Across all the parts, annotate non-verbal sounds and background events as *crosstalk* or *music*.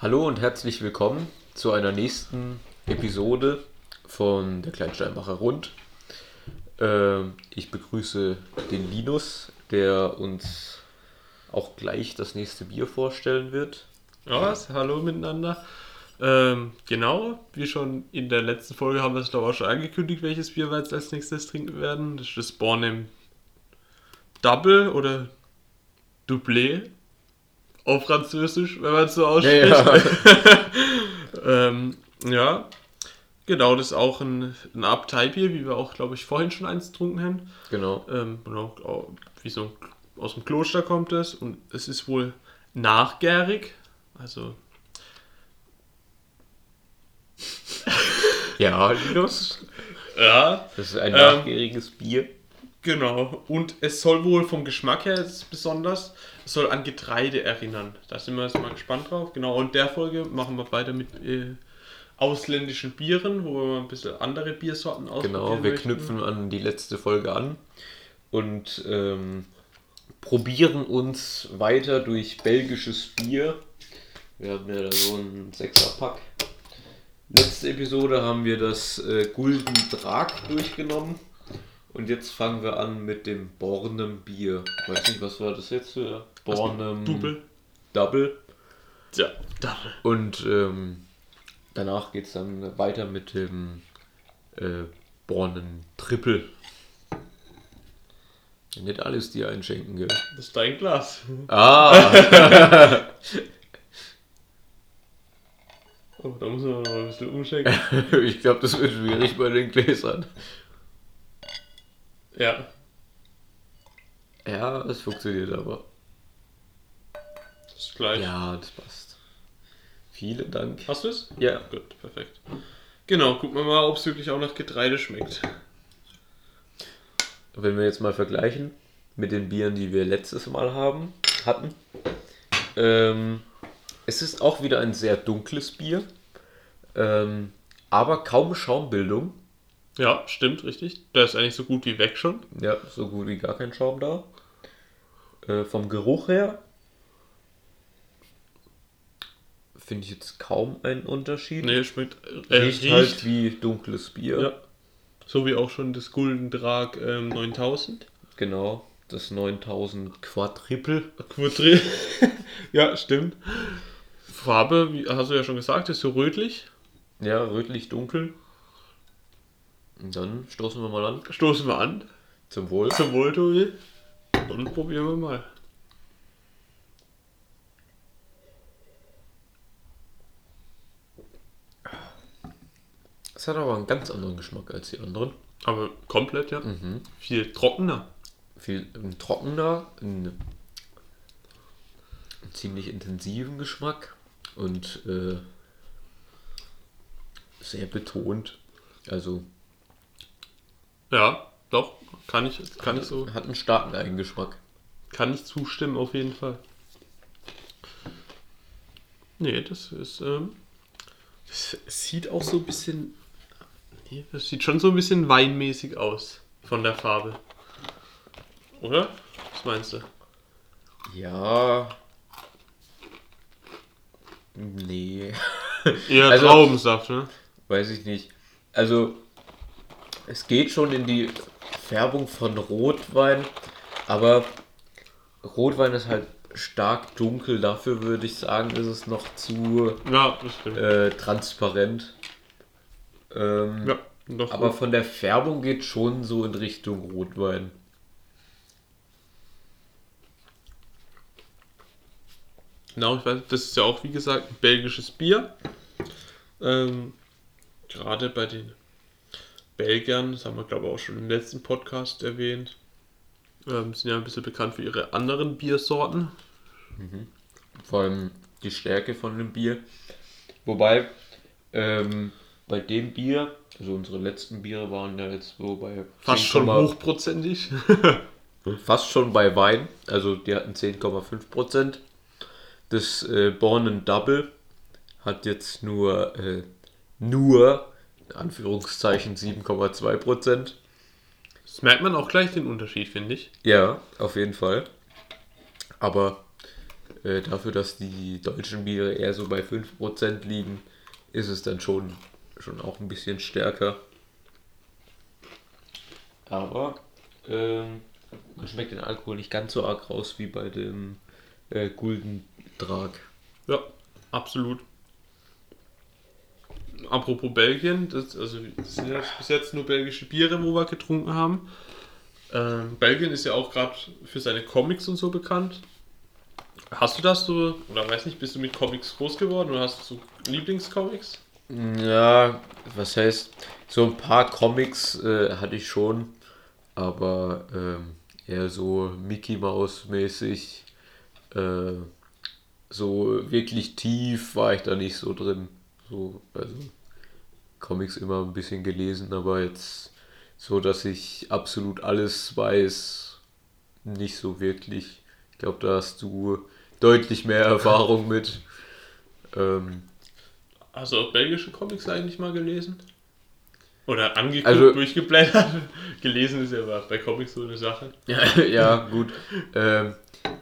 Hallo und herzlich willkommen zu einer nächsten Episode von der Kleinsteinbacher Rund. Ähm, ich begrüße den Linus, der uns auch gleich das nächste Bier vorstellen wird. Was? hallo miteinander. Ähm, genau, wie schon in der letzten Folge haben wir es glaube ich auch schon angekündigt, welches Bier wir jetzt als nächstes trinken werden. Das ist das Bornem Double oder Doublé auf Französisch, wenn man es so ausspricht. Ja, ja. *laughs* ähm, ja, genau, das ist auch ein, ein Abteibier, wie wir auch, glaube ich, vorhin schon eins getrunken haben. Genau. Ähm, genau, wie so aus dem Kloster kommt es und es ist wohl nachgärig, also *laughs* Ja, Linus. ja, Das ist ein Ähm, nachgäriges Bier. Genau, und es soll wohl vom Geschmack her besonders, es soll an Getreide erinnern. Da sind wir jetzt mal gespannt drauf. Genau, und der Folge machen wir weiter mit äh, ausländischen Bieren, wo wir mal ein bisschen andere Biersorten ausprobieren Genau, wir möchten. knüpfen an die letzte Folge an und ähm, probieren uns weiter durch belgisches Bier. Wir haben ja da so einen Sechserpack. Letzte Episode haben wir das äh, Gulden Drag durchgenommen. Und jetzt fangen wir an mit dem Bornem Bier. Weiß nicht, was war das jetzt für Bornem Double. Double. Ja, Double. Und ähm, danach geht es dann weiter mit dem äh, Bornen Triple. Nicht alles dir einschenken, gell? Das ist dein Glas. Ah! *laughs* Oh, da muss man noch mal ein bisschen umschenken. *laughs* ich glaube, das wird schwierig bei den Gläsern. Ja. Ja, es funktioniert aber. Das ist gleich. Ja, das passt. Vielen Dank. Hast du es? Ja, Gut, perfekt. Genau, gucken wir mal, ob es wirklich auch nach Getreide schmeckt. wenn wir jetzt mal vergleichen mit den Bieren, die wir letztes Mal haben, hatten. Ähm, es ist auch wieder ein sehr dunkles Bier, ähm, aber kaum Schaumbildung. Ja, stimmt, richtig. Der ist eigentlich so gut wie weg schon. Ja, so gut wie gar kein Schaum da. Äh, vom Geruch her finde ich jetzt kaum einen Unterschied. Nee, schmeckt. Äh, riecht, riecht, halt wie dunkles Bier. Ja. So wie auch schon das Gulden Drag ähm, 9000. Genau, das 9000 Quadriple. Quadri. *laughs* ja, stimmt. Farbe, wie hast du ja schon gesagt, ist so rötlich. Ja, rötlich dunkel. Und dann stoßen wir mal an. Stoßen wir an. Zum Wohl. Zum Wohl, Tobi. Und probieren wir mal. Es hat aber einen ganz anderen Geschmack als die anderen. Aber komplett, ja. Mhm. Viel trockener. Viel ein trockener, ein, einen ziemlich intensiven Geschmack und äh, sehr betont. Also Ja, doch. Kann ich, kann ich so. hat einen starken Eigengeschmack. Kann ich zustimmen, auf jeden Fall. Nee, das ist. Ähm, das sieht auch so ein bisschen. Nee, das sieht schon so ein bisschen weinmäßig aus. Von der Farbe. Oder? Was meinst du? Ja. Nee. Eher *laughs* Also- Traubensaft, ne? Weiß ich nicht. Also, es geht schon in die Färbung von Rotwein, aber Rotwein ist halt stark dunkel. Dafür würde ich sagen, ist es noch zu Ja, äh, transparent. Ähm, ja, doch. aber von der Färbung geht schon so in Richtung Rotwein. Genau, ich weiß, das ist ja auch, wie gesagt, ein belgisches Bier. Ähm, gerade bei den Belgiern, das haben wir, glaube ich, auch schon im letzten Podcast erwähnt, ähm, sind ja ein bisschen bekannt für ihre anderen Biersorten. Vor allem die Stärke von dem Bier. Wobei ähm, bei dem Bier, also unsere letzten Biere waren ja jetzt so bei Fast 10, schon hochprozentig. *laughs* fast schon bei Wein, also die hatten 10,5 Prozent. Das äh, Born Double hat jetzt nur, äh, nur, Anführungszeichen 7,2 Prozent. Das merkt man auch gleich den Unterschied, finde ich. Ja, auf jeden Fall. Aber äh, dafür, dass die deutschen Biere eher so bei 5% liegen, ist es dann schon, schon auch ein bisschen stärker. Aber ähm, man schmeckt den Alkohol nicht ganz so arg raus wie bei dem äh, Guldendrag. Ja, absolut. Apropos Belgien, das, also, das sind jetzt bis jetzt nur belgische Biere, wo wir getrunken haben. Ähm, Belgien ist ja auch gerade für seine Comics und so bekannt. Hast du das so, oder weiß nicht, bist du mit Comics groß geworden oder hast du so Lieblingscomics? Ja, was heißt, so ein paar Comics äh, hatte ich schon, aber ähm, eher so Mickey Mouse mäßig. Äh, so wirklich tief war ich da nicht so drin. So, also Comics immer ein bisschen gelesen, aber jetzt so, dass ich absolut alles weiß, nicht so wirklich. Ich glaube, da hast du deutlich mehr Erfahrung mit. Ähm, Hast du auch belgische Comics eigentlich mal gelesen? Oder angeguckt, Also- durchgeblättert? *laughs* gelesen ist ja aber bei Comics so eine Sache. *laughs* Ja, ja gut. Ähm,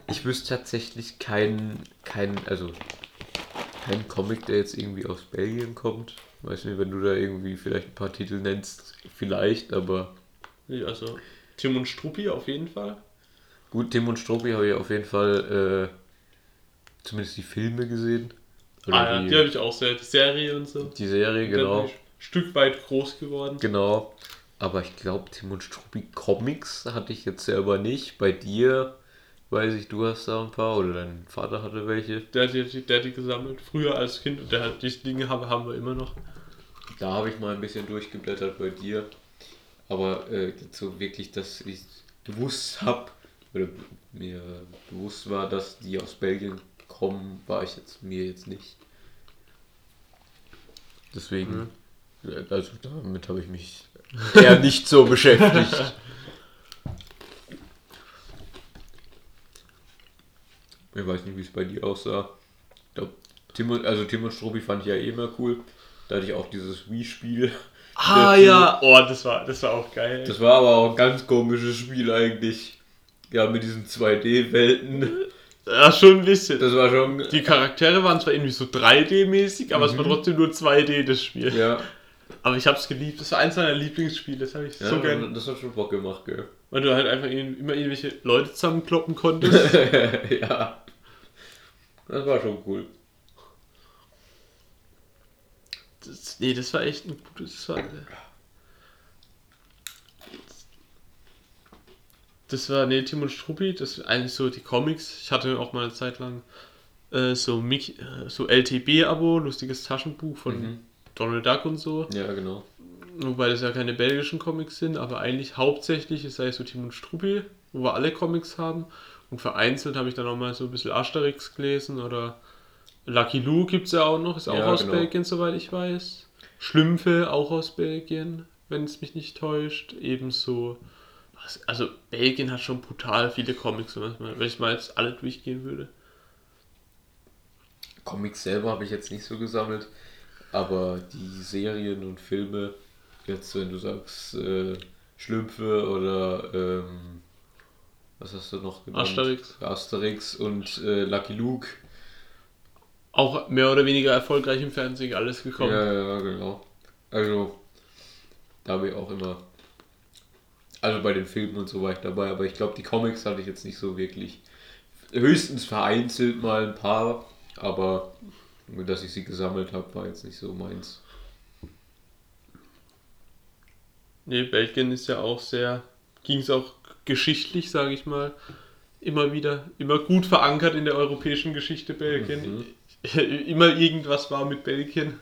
ich wüsste tatsächlich keinen, keinen, also keinen Comic, der jetzt irgendwie aus Belgien kommt. Weiß nicht, wenn du da irgendwie vielleicht ein paar Titel nennst, vielleicht, aber Nee, Also Tim und Struppi auf jeden Fall. gut, Tim und Struppi habe ich auf jeden Fall äh, zumindest die Filme gesehen. Oder ah ja, die, die habe ich auch sehr, die Serie und so. die Serie, genau. ein Stück weit groß geworden. Genau. Aber ich glaube, Tim und Struppi Comics hatte ich jetzt selber nicht. Bei dir weiß ich, du hast da ein paar oder dein Vater hatte welche. Der hat die, der hat die gesammelt, früher als Kind und der hat diese Dinge haben, haben wir immer noch. Da habe ich mal ein bisschen durchgeblättert bei dir. Aber äh, so wirklich, dass ich gewusst habe, oder mir bewusst war, dass die aus Belgien kommen, war ich jetzt mir jetzt nicht. Deswegen, äh, also damit habe ich mich eher nicht so beschäftigt. *laughs* Ich weiß nicht, wie es bei dir aussah. Ich glaub, Tim und, also Tim und Struppi fand ich ja eh immer cool. Da hatte ich auch dieses Wii-Spiel. *laughs* Ah dazu. ja, oh, das war, das war auch geil. Das war aber auch ein ganz komisches Spiel eigentlich. Ja, mit diesen 2D-Welten. ja, schon ein bisschen. Das war schon. Die Charaktere waren zwar irgendwie so 3D-mäßig, aber es war trotzdem nur 2D, das Spiel. Ja, Aber ich hab's geliebt. Das war eins meiner Lieblingsspiele. Das habe ich ja so gern. das hat schon Bock gemacht, gell? Weil du halt einfach in- immer irgendwelche Leute zusammenkloppen konntest. *laughs* ja. Das war schon cool. Das, nee, das war echt ein gutes. Das war, das war, nee, Tim und Struppi, das sind eigentlich so die Comics. Ich hatte auch mal eine Zeit lang äh, so, Mickey, äh, so LTB-Abo, lustiges Taschenbuch von Mhm. Donald Duck und so. Ja, genau. Wobei das ja keine belgischen Comics sind, aber eigentlich hauptsächlich ist es so Tim und Struppi, wo wir alle Comics haben. Und vereinzelt habe ich dann auch mal so ein bisschen Asterix gelesen oder Lucky Luke gibt es ja auch noch, ist auch Ja, aus genau. Belgien, soweit ich weiß. Schlümpfe auch aus Belgien, wenn es mich nicht täuscht. Ebenso. was- Also Belgien hat schon brutal viele Comics, wenn ich mal jetzt alle durchgehen würde. Comics selber habe ich jetzt nicht so gesammelt. Aber die Serien und Filme, jetzt wenn du sagst, äh, Schlümpfe oder ähm, was hast du noch genannt? Asterix. Asterix und äh, Lucky Luke. Auch mehr oder weniger erfolgreich im Fernsehen alles gekommen. Ja, ja, genau. Also, da habe ich auch immer. Also bei den Filmen und so war ich dabei, aber ich glaube, die Comics hatte ich jetzt nicht so wirklich. Höchstens vereinzelt mal ein paar, aber nur, dass ich sie gesammelt habe, war jetzt nicht so meins. Nee, Belgien ist ja auch sehr, ging es auch geschichtlich, sage ich mal, immer wieder, immer gut verankert in der europäischen Geschichte Belgien. *laughs* Immer irgendwas war mit Belgien.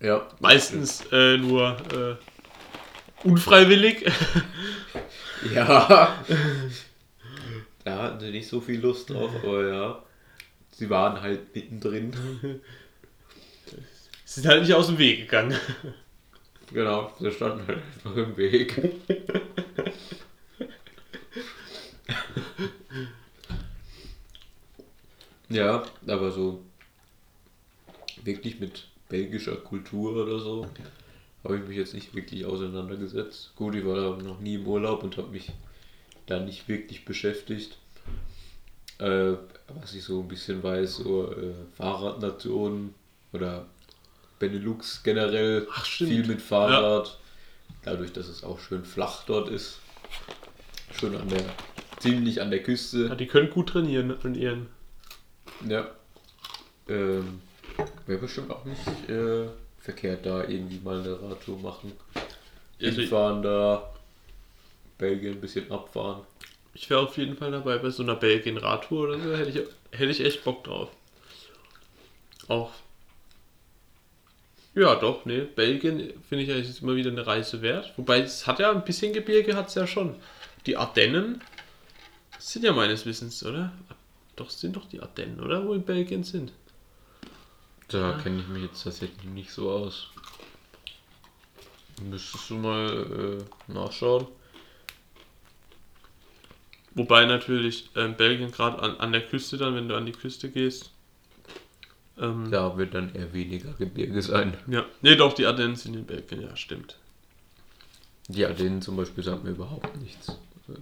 Ja. Meistens äh, nur äh, unfreiwillig. *laughs* Ja. *laughs* Da hatten sie nicht so viel Lust drauf, aber ja. Sie waren halt mittendrin. Sie sind halt nicht aus dem Weg gegangen. Genau, sie standen halt einfach im Weg. *laughs* ja, aber so wirklich mit belgischer Kultur oder so habe ich mich jetzt nicht wirklich auseinandergesetzt. Gut, ich war da noch nie im Urlaub und habe mich da nicht wirklich beschäftigt. Äh, was ich so ein bisschen weiß, so äh, Fahrradnationen oder Benelux generell Ach, viel mit Fahrrad. Dadurch, dass es auch schön flach dort ist. Schon an der, ziemlich an der Ja, Küste. die können gut trainieren ihren. Ja. Ähm, Wäre bestimmt auch nicht äh, verkehrt, da irgendwie mal eine Radtour machen. Also ich Hinfahren da, Belgien ein bisschen abfahren. ich wäre auf jeden Fall dabei bei so einer Belgien-Radtour oder so. Hätte ich, hätte ich echt Bock drauf. Auch. Ja, doch, ne. Belgien finde ich eigentlich ist immer wieder eine Reise wert. Wobei es hat ja ein bisschen Gebirge, hat es ja schon. Die Ardennen sind ja meines Wissens, oder? Doch, sind doch die Ardennen, oder? Wo in Belgien sind. Da kenne ich mich jetzt tatsächlich nicht so aus. Müsstest du mal äh, nachschauen. Wobei natürlich ähm, Belgien gerade an, an der Küste dann, wenn du an die Küste gehst. Ähm. Da wird dann eher weniger Gebirge sein. ja. Ne, doch, die Ardennen sind in Belgien, ja, stimmt. Die Ardennen zum Beispiel sagt mir überhaupt nichts.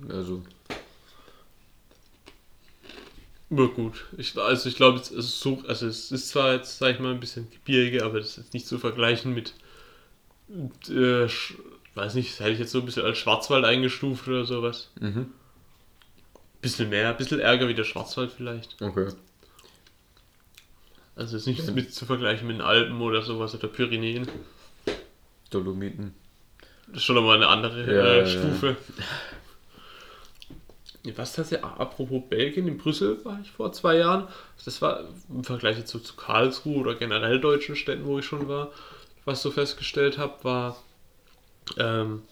Also, Aber gut. Ich, also ich glaube, es ist so, also es ist zwar jetzt, sag ich mal, ein bisschen Gebirge, aber das ist jetzt nicht zu vergleichen mit, äh, weiß nicht, das hätte ich jetzt so ein bisschen als Schwarzwald eingestuft oder sowas. mhm. Bisschen mehr, ein bisschen ärger wie der Schwarzwald vielleicht. okay. Also es ist nicht Ja. mit zu vergleichen mit den Alpen oder sowas oder Pyrenäen. Dolomiten. Das ist schon nochmal eine andere Ja, äh, ja, Stufe. *laughs* Was das ja, apropos Belgien, in Brüssel war ich vor zwei Jahren. Das war im Vergleich jetzt so zu Karlsruhe oder generell deutschen Städten, wo ich schon war, was so festgestellt habe, war, ähm,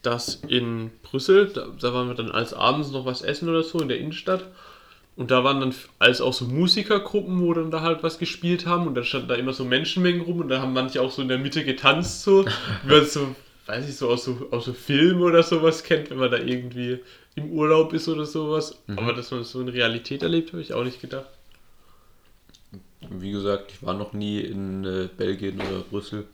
dass in Brüssel, da, da waren wir dann als abends noch was essen oder so in der Innenstadt. Und da waren dann als auch so Musikergruppen, wo dann da halt was gespielt haben und dann standen da immer so Menschenmengen rum und da haben manche auch so in der Mitte getanzt, so, wie man so, weiß ich, so aus so, aus so Filmen oder sowas kennt, wenn man da irgendwie im Urlaub ist oder sowas. Aber dass man das so in Realität erlebt, habe ich auch nicht gedacht. Wie gesagt, ich war noch nie in äh, Belgien oder Brüssel.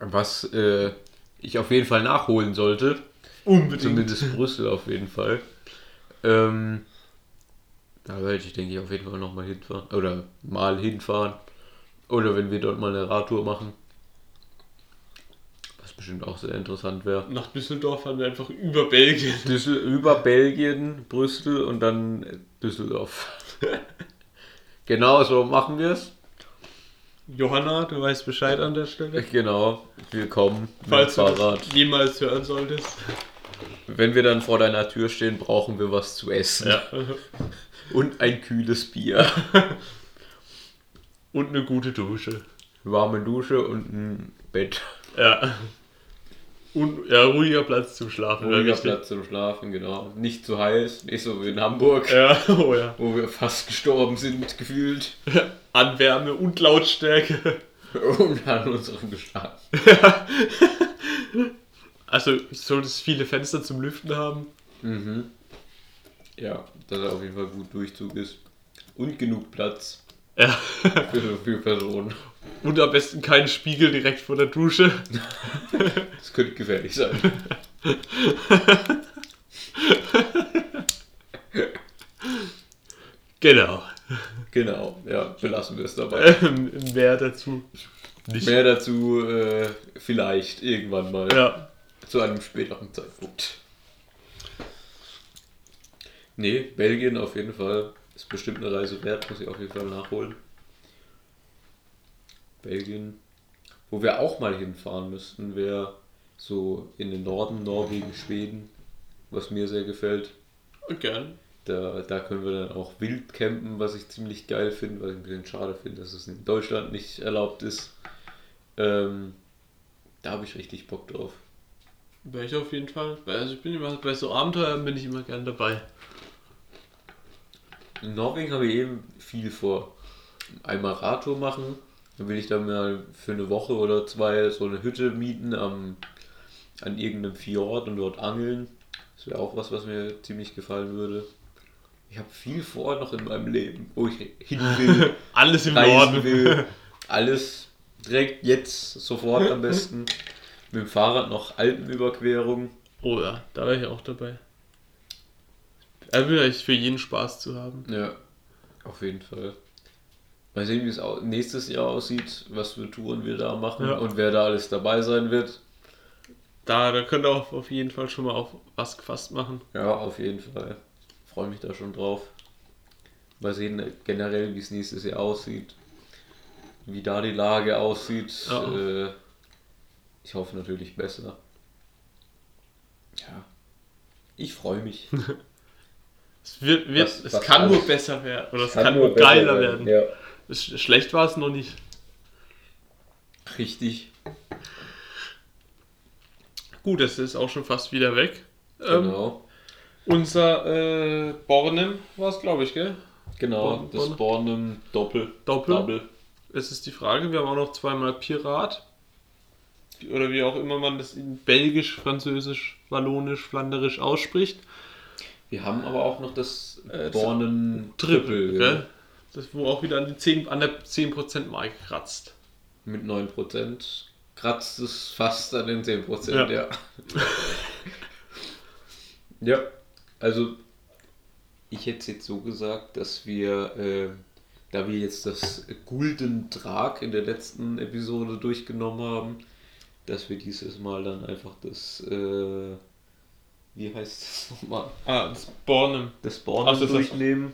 Was äh, ich auf jeden Fall nachholen sollte. Unbedingt. Zumindest Brüssel auf jeden Fall. Ähm, da werde ich, denke ich, auf jeden Fall nochmal hinfahren. Oder mal hinfahren. Oder wenn wir dort mal eine Radtour machen. Bestimmt auch sehr interessant wäre. Nach Düsseldorf fahren wir einfach über Belgien. Düssel über Belgien, Brüssel und dann Düsseldorf. *laughs* genau so machen wir es. Johanna, du weißt Bescheid an der Stelle. Genau, willkommen Falls du das jemals hören solltest. Wenn wir dann vor deiner Tür stehen, brauchen wir was zu essen. Ja. *laughs* Und ein kühles Bier. *laughs* Und eine gute Dusche. Warme Dusche und ein Bett. Ja. Und ja, ruhiger Platz zum Schlafen. Ruhiger wichtig. Platz zum Schlafen, genau. Nicht zu heiß, nicht so wie in Hamburg, Ja, *laughs* oh ja. wo wir fast gestorben sind, gefühlt. *laughs* An Wärme und Lautstärke. *laughs* Und an unserem Gestart. Also, sollte es viele Fenster zum Lüften haben. Mhm. Ja, dass er auf jeden Fall gut Durchzug ist. Und genug Platz Ja. für so viele Personen. Und am besten keinen Spiegel direkt vor der Dusche. *laughs* Das könnte gefährlich sein. Genau. Genau, ja, belassen wir es dabei. Ähm, Mehr dazu. Nicht. Mehr dazu äh, vielleicht irgendwann mal Ja. zu einem späteren Zeitpunkt. Nee, Belgien auf jeden Fall ist bestimmt eine Reise wert, muss ich auf jeden Fall nachholen. Belgien. Wo wir auch mal hinfahren müssten, wäre so in den Norden, Norwegen, Schweden, was mir sehr gefällt. Gern. Da, da können wir dann auch wild campen, was ich ziemlich geil finde, was ich ein bisschen schade finde, dass es in Deutschland nicht erlaubt ist. Ähm, da habe ich richtig Bock drauf. Wäre ich auf jeden Fall. Also ich bin immer bei so Abenteuern bin ich immer gern dabei. In Norwegen habe ich eben viel vor. Einmal Radtour machen, dann will ich dann mal für eine Woche oder zwei so eine Hütte mieten am, an irgendeinem Fjord und dort angeln. Das wäre auch was, was mir ziemlich gefallen würde. Ich habe viel vor noch in meinem Leben, wo ich hin will, *laughs* Alles im Norden. will. *laughs* Alles direkt jetzt, sofort am besten. Mit dem Fahrrad noch Alpenüberquerung. Oh ja, da wäre ich auch dabei. Er will eigentlich für jeden Spaß zu haben. Ja, auf jeden Fall. Mal sehen, wie es nächstes Jahr aussieht, was für Touren wir da machen Ja. und wer da alles dabei sein wird. Da, da könnt ihr auch auf jeden Fall schon mal auf was gefasst machen. Ja, auf jeden Fall. Freue mich da schon drauf. Mal sehen äh, generell, wie es nächstes Jahr aussieht. Wie da die Lage aussieht. Ja. Äh, ich hoffe natürlich besser. Ja. Ich freue mich. *laughs* Es, wird, wird, Was- es was kann nur alles- besser werden. Oder es kann, nur geiler werden. Ja. Schlecht war es noch nicht. Richtig. Gut, es ist auch schon fast wieder weg. Ähm, Genau. unser äh, Bornem war es, glaube ich, gell? Genau. Born- Das Born- Bornem Doppel. Doppel. Double. Es ist die Frage, wir haben auch noch zweimal Pirat. Oder wie auch immer man das in Belgisch, Französisch, Wallonisch, Flanderisch ausspricht. Wir haben aber auch noch das Äh, das- Bornem Triple, Triple. Das, wo auch wieder an, die 10, an der 10% Marke kratzt. Mit 9% kratzt es fast an den 10%, Ja. ja. Ja, also ich hätte es jetzt so gesagt, dass wir, äh, da wir jetzt das Gulden Drag in der letzten Episode durchgenommen haben, dass wir dieses Mal dann einfach das, äh, wie heißt das nochmal, Ah, das Bornem. das Bornen das ist das- durchnehmen.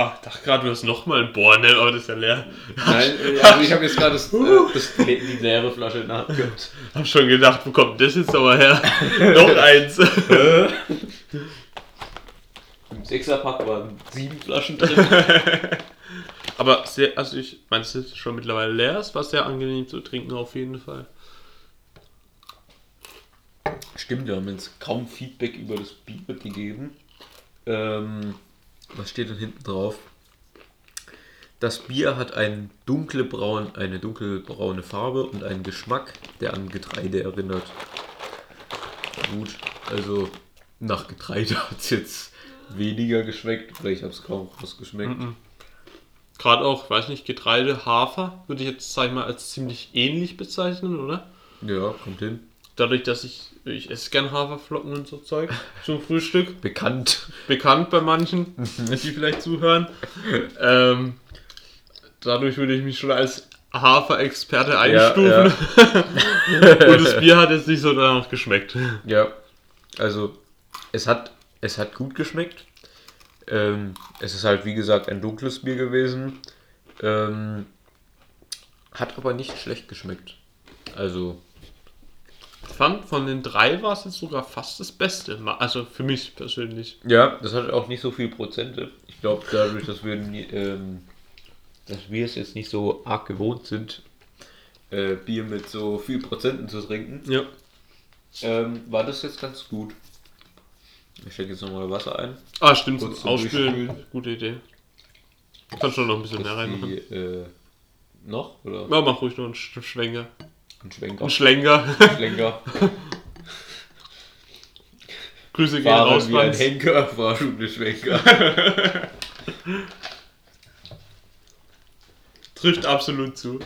Ach, ich dachte gerade, du hast nochmal ein Bornem, aber das ist ja leer. Nein, *laughs* äh, also ich habe jetzt gerade das, äh, das, die leere Flasche in der Hand gehabt. Hab schon gedacht, wo kommt das jetzt aber her? *laughs* Noch eins. Im Sechserpack waren sieben Flaschen drin. *laughs* aber sehr, also ich meine, es ist schon mittlerweile leer, es war sehr angenehm zu trinken auf jeden Fall. Stimmt, wir haben jetzt kaum Feedback über das Bier gegeben. Ähm, was steht denn hinten drauf? Das Bier hat ein dunklebraun, eine dunkelbraune Farbe und einen Geschmack, der an Getreide erinnert. Gut, also nach Getreide *laughs* hat es jetzt weniger geschmeckt. Vielleicht habe es kaum rausgeschmeckt. Mhm. Gerade auch, weiß nicht, Getreide, Hafer würde ich jetzt, sag ich mal, als ziemlich ähnlich bezeichnen, oder? Ja, kommt hin. Dadurch, dass ich, ich esse gern Haferflocken und so Zeug zum Frühstück. *laughs* Bekannt. bekannt bei manchen, *laughs* die vielleicht zuhören. Ähm, dadurch würde ich mich schon als Hafer-Experte einstufen. *laughs* Und das Bier hat jetzt nicht so danach geschmeckt. Ja, also es hat, es hat gut geschmeckt. Ähm, es ist halt wie gesagt ein dunkles Bier gewesen. Ähm, hat aber nicht schlecht geschmeckt. Also, fand, von den drei war es jetzt sogar fast das Beste. Also für mich persönlich. ja, das hat auch nicht so viel Prozente. Ich glaube, dadurch, dass wir, ähm, dass wir es jetzt nicht so arg gewohnt sind, äh, Bier mit so viel Prozenten zu trinken, Ja. ähm, war das jetzt ganz gut. Ich stecke jetzt nochmal Wasser ein. Ah, stimmt. Kurz Zum Ausspülen. Gute Idee. Kann schon noch ein bisschen mehr reinmachen. die, äh, noch? Oder? Ja, mach ruhig noch einen Sch- Schwenker. Ein Schwenker. Ein Schlenker. Schlenker. *laughs* Grüße gehen raus, wie ein. Henker, Fahrschule Schwenker. *laughs* Trifft absolut zu.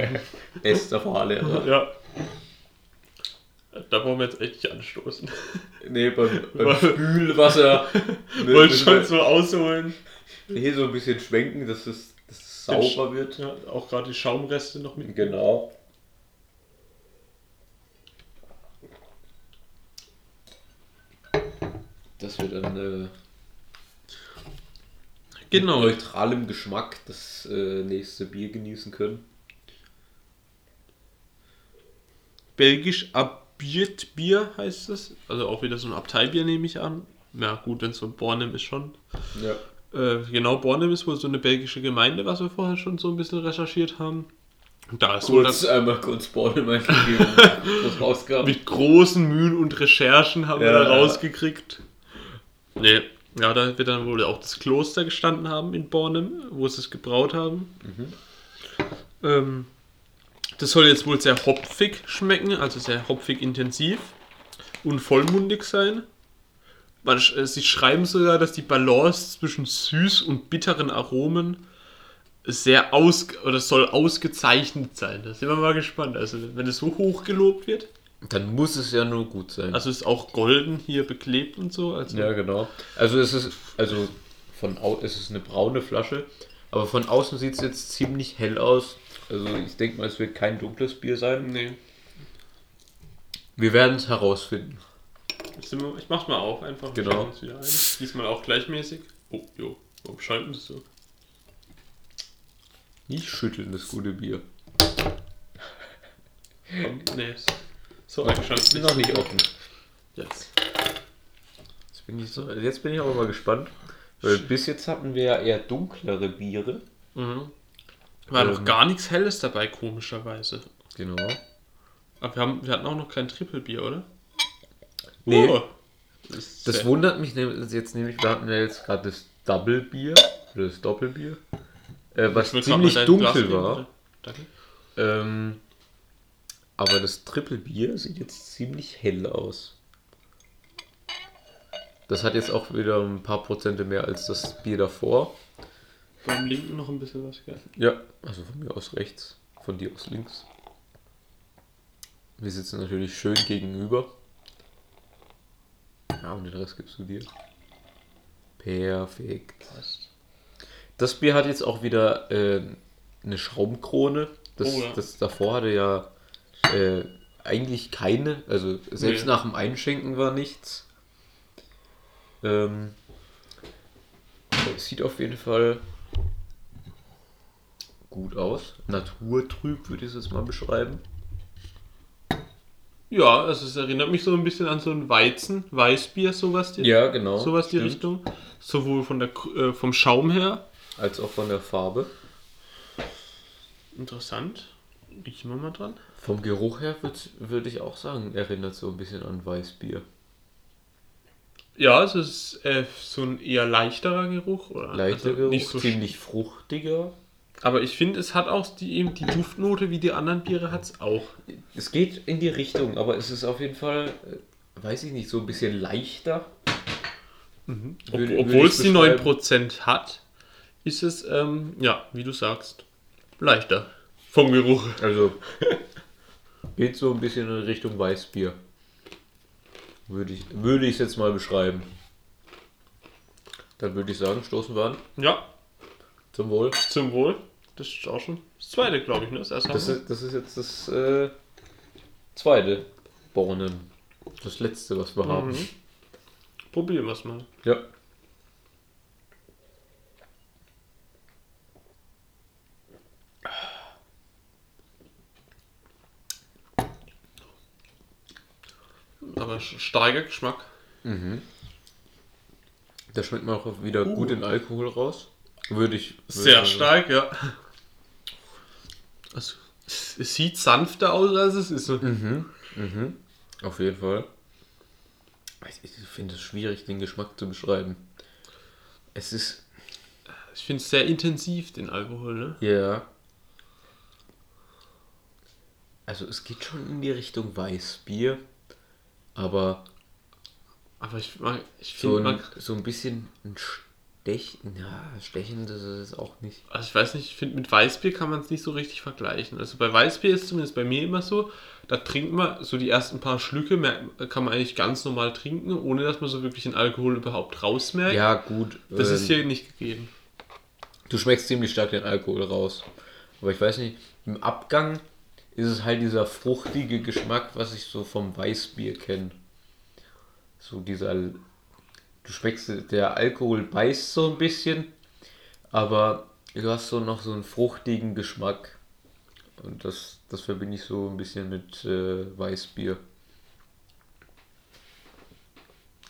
*laughs* Bester Fahrlehrer. Ja. Da brauchen wir jetzt echt nicht anstoßen. Nee, beim, beim Spülwasser. Wollte schon so ausholen. Hier so ein bisschen schwenken, dass es, dass es sauber wird. Ja, auch gerade die Schaumreste noch mit. Genau. Dass wir dann äh, Genau. mit neutralem Geschmack das äh, nächste Bier genießen können. Belgisch Abiert Bier heißt es. Also auch wieder so ein Abteibier nehme ich an. Ja gut, wenn es so ein Bornem ist schon. Ja. Äh, genau, Bornem ist wohl so eine belgische Gemeinde, was wir vorher schon so ein bisschen recherchiert haben. Und da ist wohl Kurz das, einmal kurz Borne mal gegeben, was *laughs* rauskam. mit großen Mühen und Recherchen haben wir Ja, da ja. rausgekriegt. Nee, ja, da wird dann wohl auch das Kloster gestanden haben in Bornem, wo sie es gebraut haben. Ähm, das soll jetzt wohl sehr hopfig schmecken, also sehr hopfig intensiv und vollmundig sein. Man, äh, sie schreiben sogar, dass die Balance zwischen süß und bitteren Aromen sehr aus oder soll ausgezeichnet sein. Da sind wir mal gespannt. Also wenn es so hoch gelobt wird, dann muss es ja nur gut sein. Also ist auch golden hier beklebt und so. Also ja, genau. Also es ist, also von au es ist eine braune Flasche, aber von außen sieht es jetzt ziemlich hell aus. Also ich denke mal, es wird kein dunkles Bier sein. Nee. Wir werden es herausfinden. Ich mach's mal auf einfach. Genau. Wieder ein. Diesmal auch gleichmäßig. Oh, jo. Warum scheint das so? Nicht schütteln, das gute Bier. Komm, nee. So eingeschaltet. Ist noch nicht offen. Jetzt. Jetzt bin ich, so, jetzt bin ich aber mal gespannt. Weil bis jetzt hatten wir ja eher dunklere Biere. Mhm. War noch Ähm. gar nichts Helles dabei, komischerweise. Genau. Aber wir, haben, wir hatten auch noch kein Triple-Bier, oder? Nee. Oh. Das, Das wundert mich jetzt nämlich, wir hatten ja jetzt gerade das Double-Bier, oder das Doppelbier, äh, was Ich ziemlich dunkel war. Ähm, aber das Triple-Bier sieht jetzt ziemlich hell aus. Das hat jetzt auch wieder ein paar Prozente mehr als das Bier davor. Beim linken noch ein bisschen was, gell? Ja, also von mir aus rechts, von dir aus links. Wir sitzen natürlich schön gegenüber. Ja, und den Rest gibst du dir. Perfekt. Passt. Das Bier hat jetzt auch wieder äh, eine Schaumkrone. Das, Oh ja. das davor hatte ja äh, eigentlich keine. Also selbst Nee. nach dem Einschenken war nichts. Ähm, sieht auf jeden Fall gut aus. Naturtrüb würde ich es jetzt mal beschreiben. Ja, also es erinnert mich so ein bisschen an so ein Weizen, Weißbier, sowas die, Ja, genau. sowas die stimmt. Richtung. Sowohl von der, äh, vom Schaum her. Als auch von der Farbe. Interessant. Riechen wir mal dran. Vom Geruch her würde würd ich auch sagen, erinnert so ein bisschen an Weißbier. Ja, es ist äh, so ein eher leichterer Geruch. Oder? Leichter also Geruch, Nicht so ziemlich fruchtiger. Aber ich finde, es hat auch die, eben die Duftnote wie die anderen Biere hat es auch. Es geht in die Richtung, aber es ist auf jeden Fall, äh, weiß ich nicht, so ein bisschen leichter. Ob, Würde- Obwohl es die beschreiben. 9% hat, ist es, ähm, ja, wie du sagst, leichter. Vom Geruch. Also geht so ein bisschen in Richtung Weißbier. Würde ich würde ich es jetzt mal beschreiben. Dann würde ich sagen, stoßen wir an. Ja, Zum Wohl. zum Wohl. Das ist auch schon das zweite, glaube ich, ne? Das erste Das haben wir. ist, das ist jetzt das äh, zweite Bornen. Das letzte, was wir haben. Mhm. Probieren wir es mal. Ja. Aber starker Geschmack. Da schmeckt man auch wieder gut den Alkohol raus. Würde ich. würde Sehr sagen. stark, ja. Also, es es sieht sanfter aus, als es ist. Auf jeden Fall. Ich, ich finde es schwierig, den Geschmack zu beschreiben. Es ist. Ich finde es sehr intensiv, den Alkohol, ne? Ja. Also es geht schon in die Richtung Weißbier. Aber Aber ich, ich so finde, man- so ein bisschen ein Stechen. Ja, Stechen, das ist es auch nicht. also ich weiß nicht, ich finde, mit Weißbier kann man es nicht so richtig vergleichen. Also bei Weißbier ist zumindest bei mir immer so, da trinkt man so die ersten paar Schlücke, kann man eigentlich ganz normal trinken, ohne dass man so wirklich den Alkohol überhaupt rausmerkt. Ja, gut. Das ist ähm, hier nicht gegeben. Du schmeckst ziemlich stark den Alkohol raus. Aber ich weiß nicht, im Abgang ist es halt dieser fruchtige Geschmack, was ich so vom Weißbier kenne. So dieser. Du schmeckst, der Alkohol beißt so ein bisschen, aber du hast so noch so einen fruchtigen Geschmack. Und das, das verbinde ich so ein bisschen mit äh, Weißbier.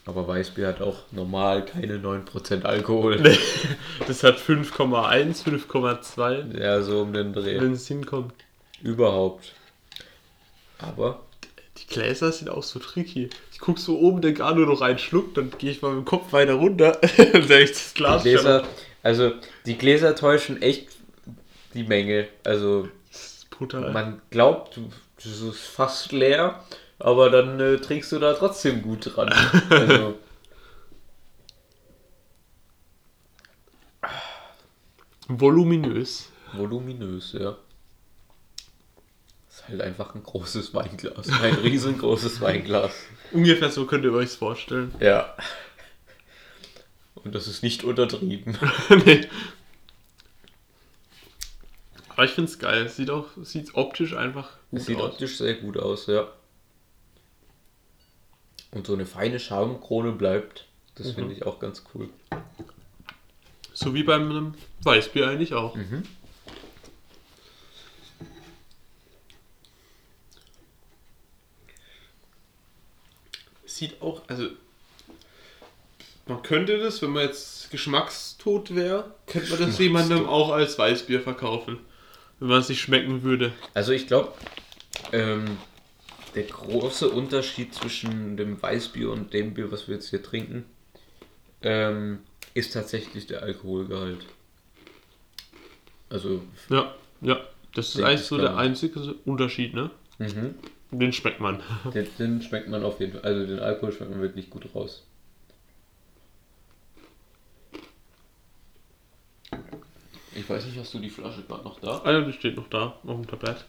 Aber Weißbier hat auch normal keine 9% Alkohol. *laughs* Das hat 5,1, 5,2, Ja, so um den Dreh. wenn es hinkommt. Überhaupt. Aber Die Gläser sind auch so tricky. Ich guck so oben, denke, ah, nur noch einen Schluck, dann gehe ich mal mit dem Kopf weiter runter. *laughs* sehe ich das die Glas Gläser, schon. also die Gläser täuschen echt die Menge. Also man glaubt, du- das ist fast leer, aber dann äh, trinkst du da trotzdem gut dran. Also, *laughs* Voluminös. voluminös, ja. Ist halt einfach ein großes Weinglas. Ein riesengroßes Weinglas. Ungefähr so könnt ihr euch vorstellen. Ja. Und das ist nicht untertrieben. *laughs* nee. Aber ich finde es geil. Sieht auch sieht optisch einfach gut Es sieht aus. optisch sehr gut aus, ja. Und so eine feine Schaumkrone bleibt. Das finde ich auch ganz cool. So wie beim Weißbier eigentlich auch. Sieht auch, also man könnte das, wenn man jetzt geschmackstot wäre, könnte man das jemandem auch als Weißbier verkaufen, wenn man es nicht schmecken würde. Also ich glaube, ähm, der große Unterschied zwischen dem Weißbier und dem Bier, was wir jetzt hier trinken, ähm, ist tatsächlich der Alkoholgehalt. Also, Ja, ja, das ist eigentlich ich so der einzige Unterschied, ne? mhm. Den schmeckt man. den, den schmeckt man auf jeden Fall, also den Alkohol schmeckt man wirklich gut raus. Ich weiß nicht, hast du die Flasche gerade noch da? Also, die steht noch da, auf dem Tablett.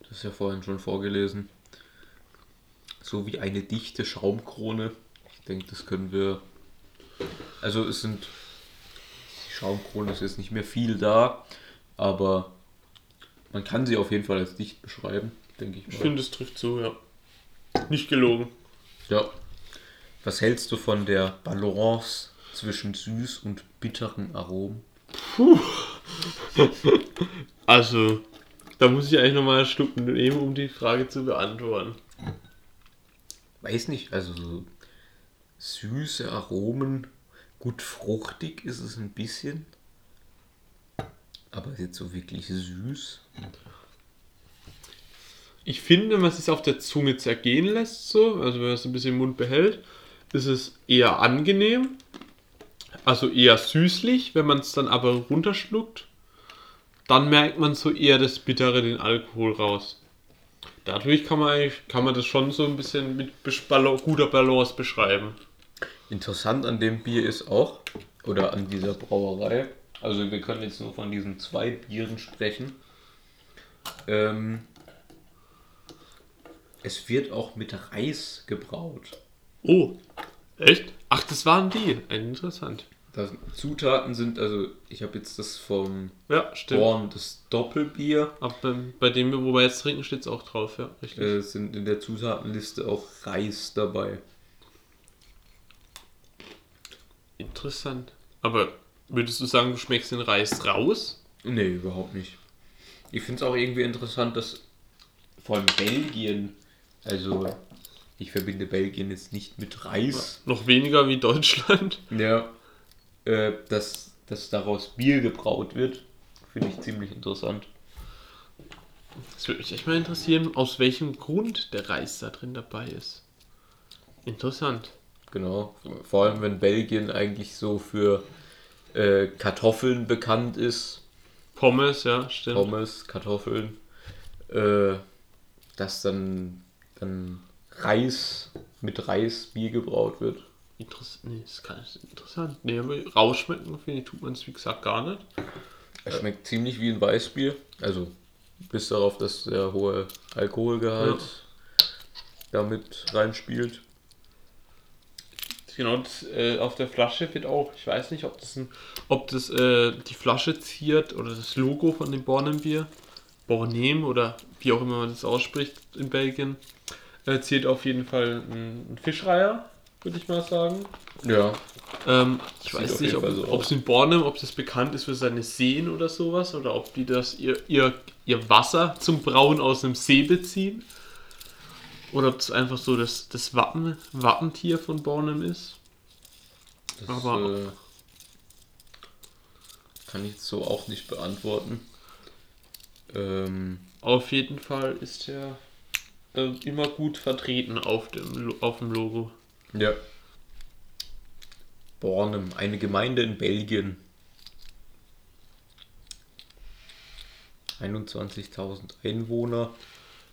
Das ist ja vorhin schon vorgelesen. So wie eine dichte Schaumkrone. Ich denke, das können wir. Also es sind. Die Schaumkrone ist jetzt nicht mehr viel da, aber man kann sie auf jeden Fall als dicht beschreiben, denke ich mal. Ich finde, es trifft zu, ja. Nicht gelogen. ja. Was hältst du von der Balance zwischen süß und bitteren Aromen? *laughs* Also, da muss ich eigentlich nochmal eine Stunde nehmen, um die Frage zu beantworten. Weiß nicht, also so süße Aromen, gut fruchtig ist es ein bisschen. Aber jetzt so wirklich süß. Ich finde, wenn man es auf der Zunge zergehen lässt, so, also wenn man es ein bisschen im Mund behält, ist es eher angenehm. Also eher süßlich, wenn man es dann aber runterschluckt, dann merkt man so eher das Bittere, den Alkohol raus. Dadurch kann man, kann man das schon so ein bisschen mit guter Balance beschreiben. Interessant an dem Bier ist auch, oder an dieser Brauerei, also wir können jetzt nur von diesen zwei Bieren sprechen. Ähm, es wird auch mit Reis gebraut. Oh, echt? Ach, das waren die. Interessant. Das Zutaten sind, also ich habe jetzt das vom Ja, stimmt. Born, das Doppelbier. Aber beim- bei dem, wo wir jetzt trinken, steht es auch drauf, ja, richtig. Äh, sind in der Zutatenliste auch Reis dabei. Interessant. Aber würdest du sagen, du schmeckst den Reis raus? Nee, überhaupt nicht. Ich finde es auch irgendwie interessant, dass vor allem Belgien, also ich verbinde Belgien jetzt nicht mit Reis, Noch weniger wie Deutschland? *laughs* ja, äh, dass, dass daraus Bier gebraut wird. Finde ich ziemlich interessant. Das würde mich echt mal interessieren, aus welchem Grund der Reis da drin dabei ist. Interessant. Genau. Vor allem, wenn Belgien eigentlich so für äh, Kartoffeln bekannt ist. Pommes, ja, stimmt. Pommes, Kartoffeln, äh, dass dann, dann Reis mit Reis Bier gebraut wird. Interess nee, ist gar nicht interessant. Nee, aber rausschmecken, finde ich, tut man es wie gesagt gar nicht. Es schmeckt ziemlich wie ein Weißbier. Also bis darauf, dass der hohe Alkoholgehalt damit reinspielt. Genau, das, äh, auf der Flasche wird auch, ich weiß nicht, ob das, ein, ob das äh, die Flasche ziert oder das Logo von dem Bornenbier, Bornem oder wie auch immer man das ausspricht in Belgien, äh, ziert auf jeden Fall ein, ein Fischreiher, würde ich mal sagen. Ja. Ähm, ich weiß nicht, ob, so ob es in Bornem, ob das bekannt ist für seine Seen oder sowas, oder ob die das ihr, ihr, ihr Wasser zum Brauen aus einem See beziehen. Oder ob es einfach so das, das Wappen, Wappentier von Bornem ist. Das Aber- äh, kann ich so auch nicht beantworten. Ähm, Auf jeden Fall ist er äh, immer gut vertreten auf dem, auf dem Logo. ja. Bornem, eine Gemeinde in Belgien. 21.000 Einwohner.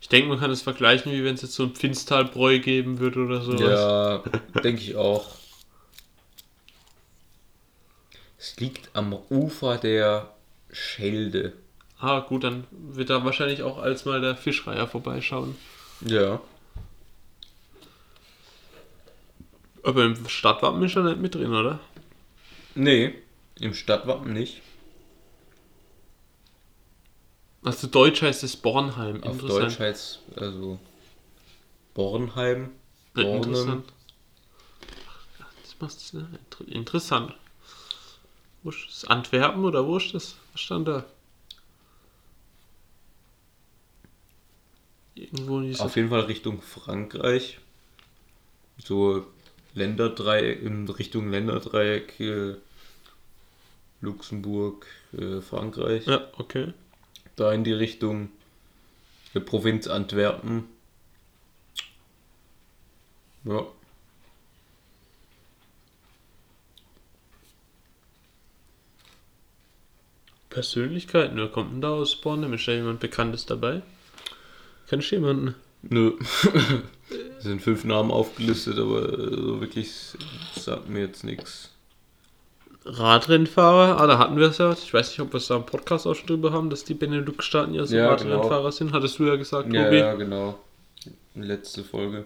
Ich denke, man kann es vergleichen, wie wenn es jetzt so ein Pfinstalbräu geben würde oder sowas. Ja, denke ich auch. Es liegt am Ufer der Schelde. Ah, gut, dann wird da wahrscheinlich auch als mal der Fischreiher vorbeischauen. Ja. Aber im Stadtwappen ist er nicht mit drin, oder? Nee, im Stadtwappen nicht. Also Deutsch heißt es Bornheim. Auf Deutsch heißt also Bornheim. Bornem. Interessant. Das macht's, ne? Inter- Interessant. Wo ist das? Antwerpen oder wo ist das? Was stand da? Irgendwo in Auf jeden Fall Richtung Frankreich. So Länderdreieck, in Richtung Länderdreieck. Äh, Luxemburg, äh, Frankreich. Ja, okay. Da in die Richtung der Provinz Antwerpen. Ja. Persönlichkeiten, wer kommt denn da aus Bornheim? Ist da jemand Bekanntes dabei? Kennst du jemanden? Nö. *laughs* Es sind fünf Namen aufgelistet, aber so wirklich sagt mir jetzt nichts. Radrennfahrer, ah, da hatten wir es ja. Ich weiß nicht, ob wir es da im Podcast auch schon drüber haben, dass die Benelux-Staaten ja so Ja, Radrennfahrer genau. sind. Hattest du ja gesagt, Ja, Tobi. ja, genau. Letzte Folge.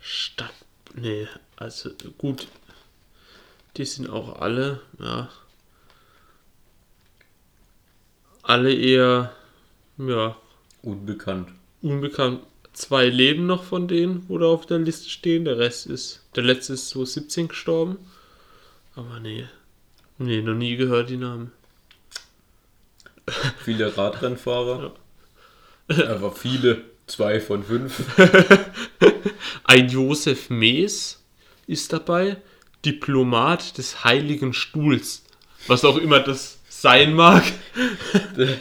Stadt. Nee, also gut. Die sind auch alle, ja. Alle eher, ja, Unbekannt. unbekannt. Zwei leben noch von denen, wo da auf der Liste stehen. Der Rest ist, der letzte ist 2017 gestorben. Aber nee. Nee, noch nie gehört die Namen. *laughs* Viele Radrennfahrer. *laughs* Aber viele. Zwei von fünf. *laughs* Ein Josef Mees ist dabei, Diplomat des Heiligen Stuhls. Was auch immer das sein mag. *laughs*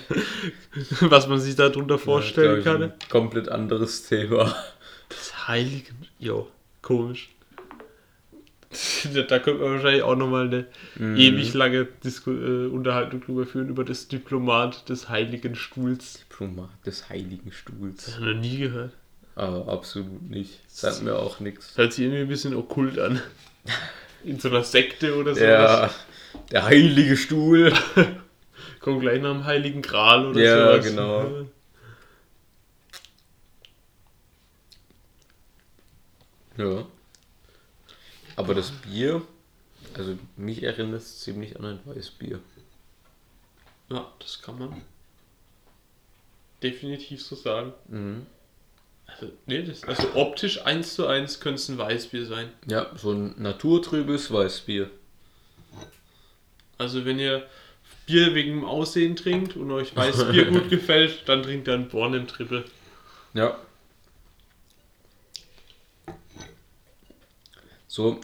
Was man sich darunter vorstellen Das glaub kann. komplett anderes Thema. Des Heiligen. Jo, komisch. da könnte man wahrscheinlich auch nochmal eine ewig lange Disku äh, Unterhaltung drüber führen, über das Diplomat des Heiligen Stuhls. Diplomat des Heiligen Stuhls. Das noch nie gehört. Aber absolut nicht. Sagt mir auch nichts. Das hört sich irgendwie ein bisschen okkult an. *laughs* In so einer Sekte oder so. Ja, der Heilige Stuhl. *laughs* Kommt gleich nach dem Heiligen Gral oder Ja, sowas. genau. *laughs* Ja. Aber das Bier, also mich erinnert es ziemlich an ein Weißbier. Ja, das kann man definitiv so sagen. Mhm. Also, nee, das, also optisch eins zu eins könnte es ein Weißbier sein. Ja, so ein naturtrübes Weißbier. Also wenn ihr Bier wegen dem Aussehen trinkt und euch Weißbier *laughs* gut gefällt, dann trinkt ihr ein Born im Triple. Ja. So.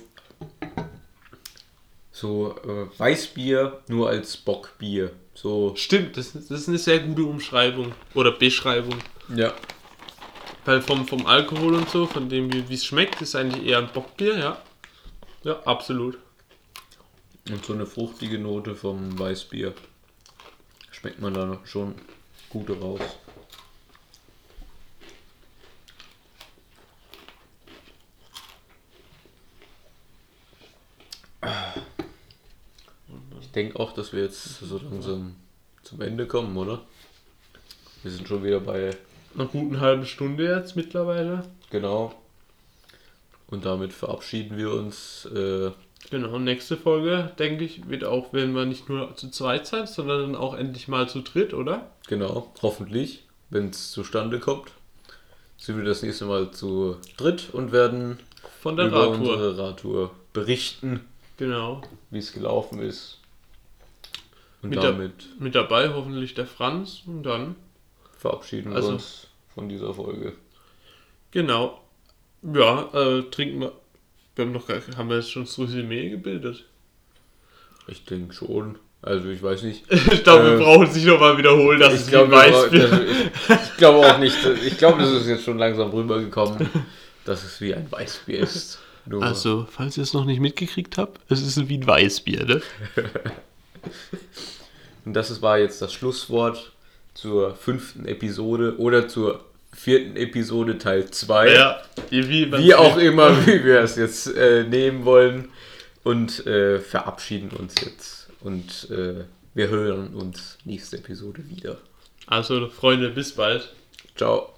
So äh, Weißbier nur als Bockbier. So. Stimmt, das, das ist eine sehr gute Umschreibung oder Beschreibung. Ja. Weil vom, vom Alkohol und so, von dem wie wie es schmeckt, ist eigentlich eher ein Bockbier, ja. Ja, absolut. Und so eine fruchtige Note vom Weißbier. Schmeckt man da noch schon gut raus. Ich denke auch, dass wir jetzt so langsam zum Ende kommen, oder? Wir sind schon wieder bei Einer guten halben Stunde jetzt mittlerweile. genau. Und damit verabschieden wir uns. Äh, Genau, nächste Folge, denke ich, wird auch, wenn wir nicht nur zu zweit sein, sondern dann auch endlich mal zu dritt, oder? Genau, hoffentlich, wenn es zustande kommt, sind wir das nächste Mal zu dritt und werden Von der über Radtour. unsere Radtour berichten, Genau. wie es gelaufen ist. Und Mit damit Mit dabei hoffentlich der Franz und dann. verabschieden wir Also- uns von dieser Folge. Genau. Ja, äh, trinken wir. Wir haben noch gar, haben wir jetzt schon das Resümee gebildet? Ich denke schon. Also ich weiß nicht. *laughs* ich glaube, wir Äh, brauchen sich nochmal wiederholen, dass Ich es glaube, ich, ich glaube auch nicht. Ich glaube, das ist jetzt schon langsam rübergekommen, *laughs* dass es wie ein Weißbier ist. Nur Also, falls ihr es noch nicht mitgekriegt habt, es ist wie ein Weißbier, ne? *laughs* Und das war jetzt das Schlusswort zur fünften Episode oder zur vierten Episode Teil 2. Ja, wie, Wie auch immer, *laughs* wie wir es jetzt äh, nehmen wollen. Und äh, verabschieden uns jetzt. Und äh, wir hören uns nächste Episode wieder. Also, Freunde, bis bald. Ciao.